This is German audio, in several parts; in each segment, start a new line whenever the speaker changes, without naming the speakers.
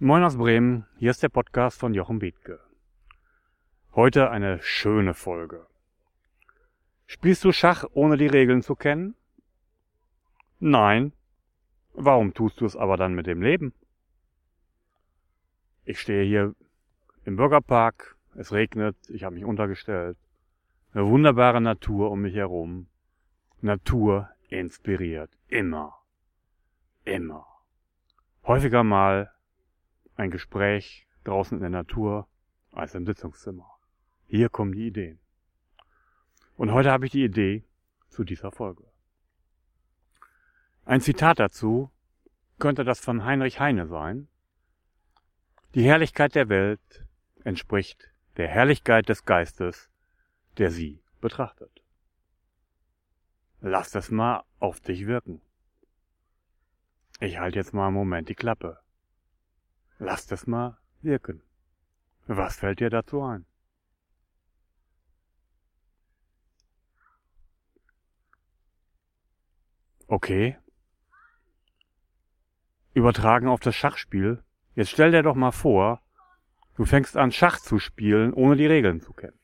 Moin aus Bremen, hier ist der Podcast von Jochen Bethke. Heute eine schöne Folge. Spielst du Schach, ohne die Regeln zu kennen? Nein. Warum tust du es aber dann mit dem Leben? Ich stehe hier im Bürgerpark, es regnet, ich habe mich untergestellt. Eine wunderbare Natur um mich herum. Natur inspiriert. Immer. Immer. Häufiger mal ein Gespräch draußen in der Natur als im Sitzungszimmer. Hier kommen die Ideen. Und heute habe ich die Idee zu dieser Folge. Ein Zitat dazu könnte das von Heinrich Heine sein. Die Herrlichkeit der Welt entspricht der Herrlichkeit des Geistes, der sie betrachtet. Lass das mal auf dich wirken. Ich halte jetzt mal einen Moment die Klappe. Lass das mal wirken. Was fällt dir dazu ein? Okay. Übertragen auf das Schachspiel. Jetzt stell dir doch mal vor, du fängst an Schach zu spielen, ohne die Regeln zu kennen.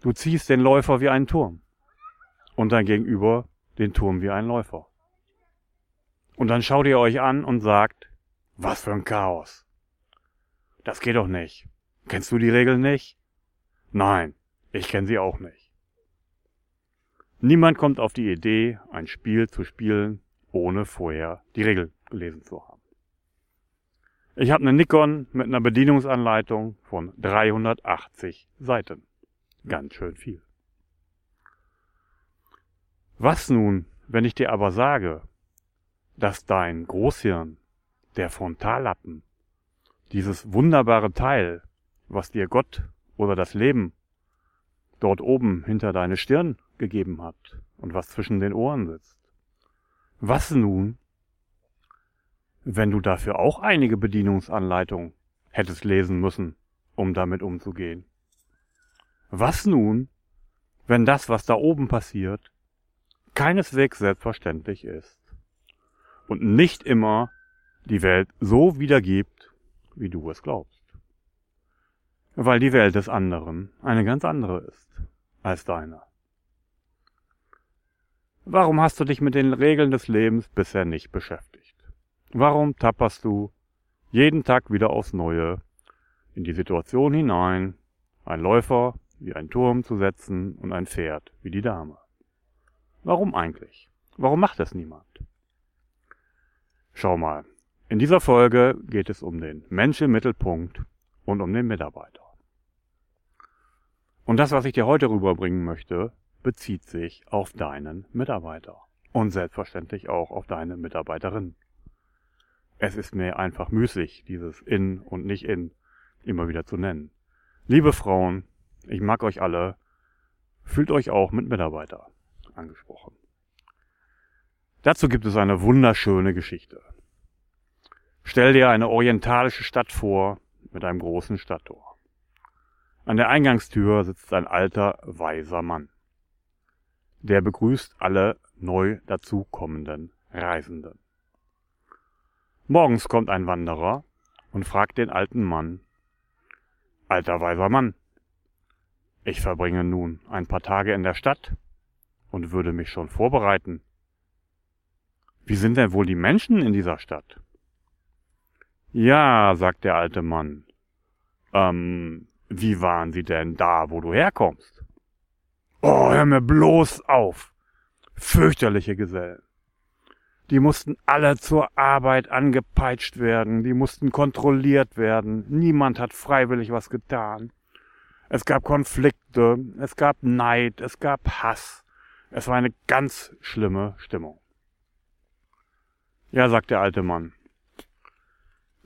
Du ziehst den Läufer wie einen Turm und dein Gegenüber den Turm wie einen Läufer. Und dann schaut ihr euch an und sagt, was für ein Chaos. Das geht doch nicht. Kennst du die Regeln nicht? Nein, ich kenne sie auch nicht. Niemand kommt auf die Idee, ein Spiel zu spielen, ohne vorher die Regeln gelesen zu haben. Ich habe eine Nikon mit einer Bedienungsanleitung von 380 Seiten. Ganz schön viel. Was nun, wenn ich dir aber sage, dass dein Großhirn der Frontallappen, dieses wunderbare Teil, was dir Gott oder das Leben dort oben hinter deine Stirn gegeben hat und was zwischen den Ohren sitzt. Was nun, wenn du dafür auch einige Bedienungsanleitungen hättest lesen müssen, um damit umzugehen? Was nun, wenn das, was da oben passiert, keineswegs selbstverständlich ist und nicht immer die Welt so wiedergibt, wie du es glaubst. Weil die Welt des anderen eine ganz andere ist als deine. Warum hast du dich mit den Regeln des Lebens bisher nicht beschäftigt? Warum tapperst du jeden Tag wieder aufs Neue in die Situation hinein, ein Läufer wie ein Turm zu setzen und ein Pferd wie die Dame? Warum eigentlich? Warum macht das niemand? Schau mal, in dieser Folge geht es um den Mensch im Mittelpunkt und um den Mitarbeiter. Und das, was ich dir heute rüberbringen möchte, bezieht sich auf deinen Mitarbeiter und selbstverständlich auch auf deine Mitarbeiterin. Es ist mir einfach müßig, dieses in und nicht in immer wieder zu nennen. Liebe Frauen, ich mag euch alle, fühlt euch auch mit Mitarbeiter angesprochen. Dazu gibt es eine wunderschöne Geschichte. Stell dir eine orientalische Stadt vor mit einem großen Stadttor. An der Eingangstür sitzt ein alter, weiser Mann. Der begrüßt alle neu dazukommenden Reisenden. Morgens kommt ein Wanderer und fragt den alten Mann, Alter weiser Mann, ich verbringe nun ein paar Tage in der Stadt und würde mich schon vorbereiten. Wie sind denn wohl die Menschen in dieser Stadt? Ja, sagt der alte Mann. Ähm, wie waren Sie denn da, wo du herkommst? Oh, hör mir bloß auf. Fürchterliche Gesellen. Die mussten alle zur Arbeit angepeitscht werden, die mussten kontrolliert werden, niemand hat freiwillig was getan. Es gab Konflikte, es gab Neid, es gab Hass. Es war eine ganz schlimme Stimmung. Ja, sagt der alte Mann,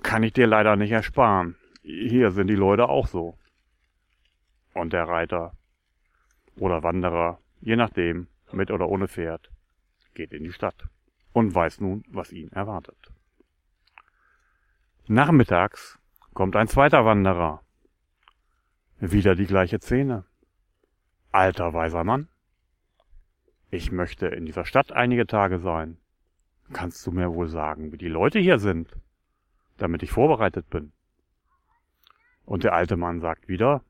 kann ich dir leider nicht ersparen. Hier sind die Leute auch so. Und der Reiter oder Wanderer, je nachdem, mit oder ohne Pferd, geht in die Stadt und weiß nun, was ihn erwartet. Nachmittags kommt ein zweiter Wanderer. Wieder die gleiche Szene. Alter weiser Mann. Ich möchte in dieser Stadt einige Tage sein. Kannst du mir wohl sagen, wie die Leute hier sind? Damit ich vorbereitet bin. Und der alte Mann sagt wieder,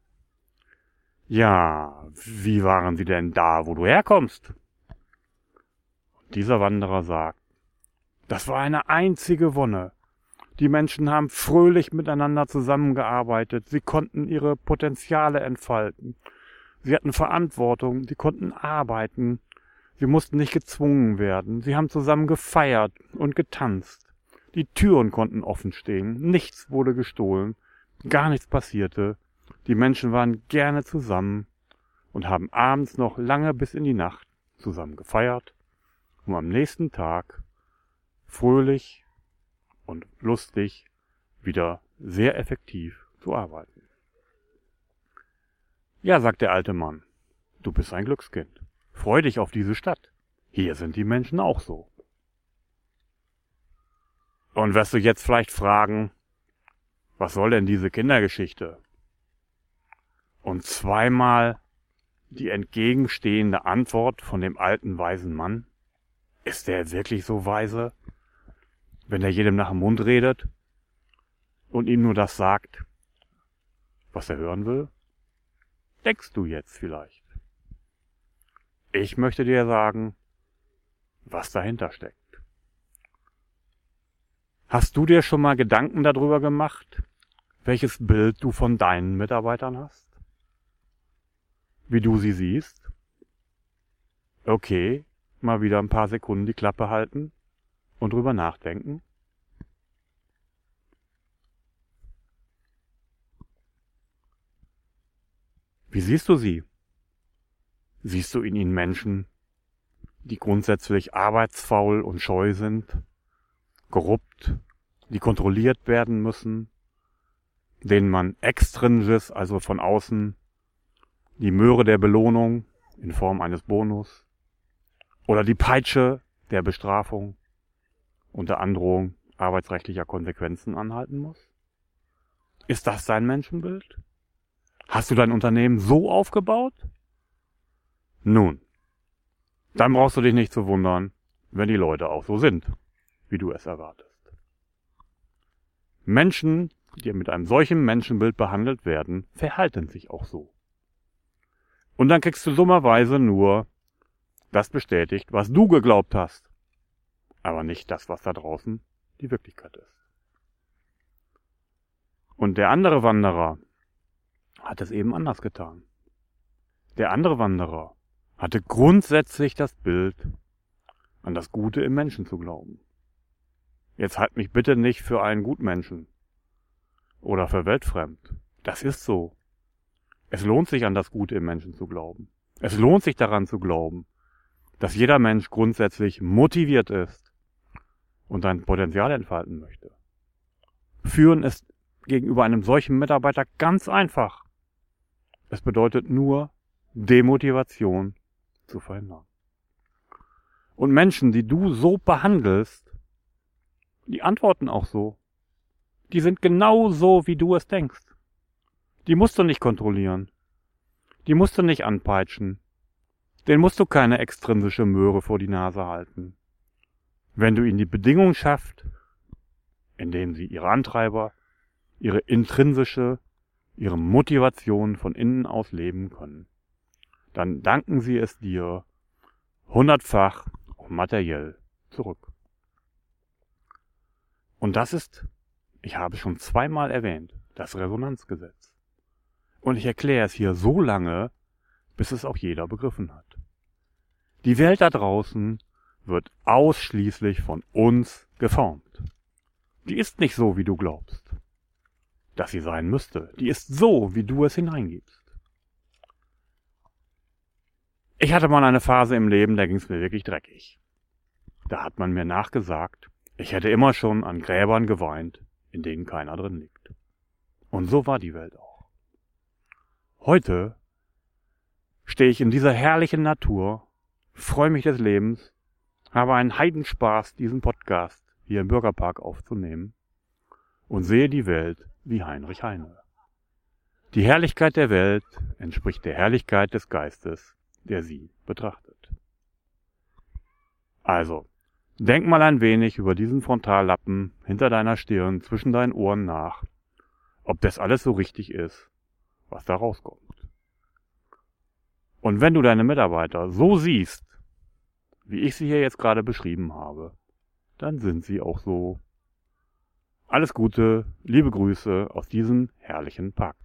ja, wie waren Sie denn da, wo du herkommst? Und dieser Wanderer sagt, das war eine einzige Wonne. Die Menschen haben fröhlich miteinander zusammengearbeitet, sie konnten ihre Potenziale entfalten, sie hatten Verantwortung, sie konnten arbeiten, sie mussten nicht gezwungen werden, sie haben zusammen gefeiert und getanzt. Die Türen konnten offen stehen, nichts wurde gestohlen, gar nichts passierte, die Menschen waren gerne zusammen und haben abends noch lange bis in die Nacht zusammen gefeiert, um am nächsten Tag fröhlich und lustig wieder sehr effektiv zu arbeiten. Ja, sagt der alte Mann, du bist ein Glückskind. Freu dich auf diese Stadt. Hier sind die Menschen auch so. Und wirst du jetzt vielleicht fragen, was soll denn diese Kindergeschichte? Und zweimal die entgegenstehende Antwort von dem alten weisen Mann. Ist der wirklich so weise? Wenn er jedem nach dem Mund redet und ihm nur das sagt, was er hören will? Denkst du jetzt vielleicht? Ich möchte dir sagen, was dahinter steckt. Hast du dir schon mal Gedanken darüber gemacht, welches Bild du von deinen Mitarbeitern hast? wie du sie siehst. Okay, mal wieder ein paar Sekunden die Klappe halten und drüber nachdenken. Wie siehst du sie? Siehst du in ihnen Menschen, die grundsätzlich arbeitsfaul und scheu sind, korrupt, die kontrolliert werden müssen, denen man extrinsisches, also von außen, die Möhre der Belohnung in Form eines Bonus oder die Peitsche der Bestrafung unter Androhung arbeitsrechtlicher Konsequenzen anhalten muss? Ist das dein Menschenbild? Hast du dein Unternehmen so aufgebaut? Nun, dann brauchst du dich nicht zu wundern, wenn die Leute auch so sind, wie du es erwartest. Menschen, die mit einem solchen Menschenbild behandelt werden, verhalten sich auch so. Und dann kriegst du dummerweise nur das bestätigt, was du geglaubt hast. Aber nicht das, was da draußen die Wirklichkeit ist. Und der andere Wanderer hat es eben anders getan. Der andere Wanderer hatte grundsätzlich das Bild, an das Gute im Menschen zu glauben. Jetzt halt mich bitte nicht für einen Gutmenschen oder für weltfremd. Das ist so. Es lohnt sich an das Gute im Menschen zu glauben. Es lohnt sich daran zu glauben, dass jeder Mensch grundsätzlich motiviert ist und sein Potenzial entfalten möchte. Führen ist gegenüber einem solchen Mitarbeiter ganz einfach. Es bedeutet nur, Demotivation zu verhindern. Und Menschen, die du so behandelst, die antworten auch so. Die sind genau so, wie du es denkst. Die musst du nicht kontrollieren. Die musst du nicht anpeitschen. Den musst du keine extrinsische Möhre vor die Nase halten. Wenn du ihnen die Bedingung schaffst, indem sie ihre Antreiber, ihre intrinsische, ihre Motivation von innen aus leben können, dann danken sie es dir hundertfach und materiell zurück. Und das ist, ich habe schon zweimal erwähnt, das Resonanzgesetz. Und ich erkläre es hier so lange, bis es auch jeder begriffen hat. Die Welt da draußen wird ausschließlich von uns geformt. Die ist nicht so, wie du glaubst, dass sie sein müsste. Die ist so, wie du es hineingibst. Ich hatte mal eine Phase im Leben, da ging es mir wirklich dreckig. Da hat man mir nachgesagt, ich hätte immer schon an Gräbern geweint, in denen keiner drin liegt. Und so war die Welt auch. Heute stehe ich in dieser herrlichen Natur, freue mich des Lebens, habe einen Heidenspaß, diesen Podcast hier im Bürgerpark aufzunehmen und sehe die Welt wie Heinrich Heine. Die Herrlichkeit der Welt entspricht der Herrlichkeit des Geistes, der sie betrachtet. Also, Denk mal ein wenig über diesen Frontallappen hinter deiner Stirn zwischen deinen Ohren nach, ob das alles so richtig ist, was da rauskommt. Und wenn du deine Mitarbeiter so siehst, wie ich sie hier jetzt gerade beschrieben habe, dann sind sie auch so. Alles Gute, liebe Grüße aus diesem herrlichen Park.